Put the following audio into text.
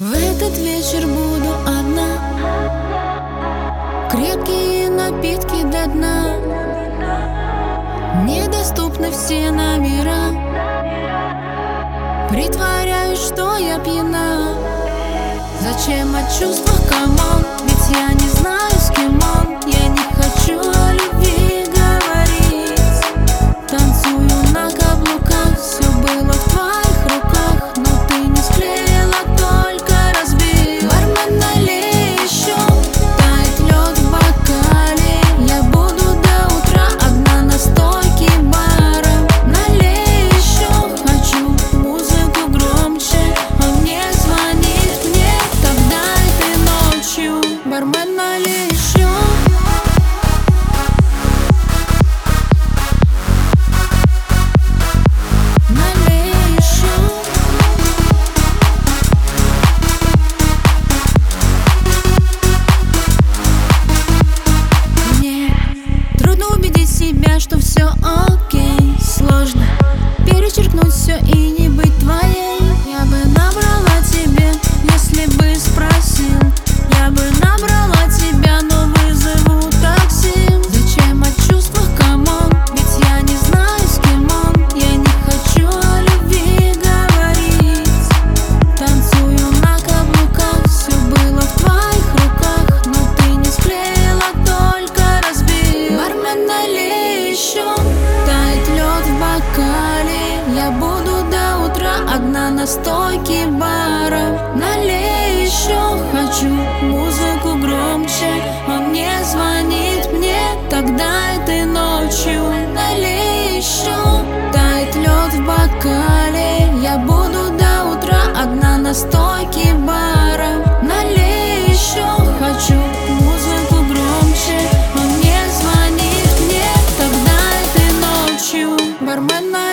В этот вечер буду одна. Крепкие напитки до дна. Недоступны все номера. Притворяюсь, что я пьяна. Зачем о чувствах, come on? Ведь я не что все окей. Сложно перечеркнуть все и не на стойке бара. Налей еще Хочу музыку громче. Он мне звонит мне Тогда этой ночью. Налей еще Тает лед в бокале. Я буду до утра одна на стойке бара. Налей еще Хочу музыку громче. Он мне звонит мне Тогда этой ночью. Бармен, налей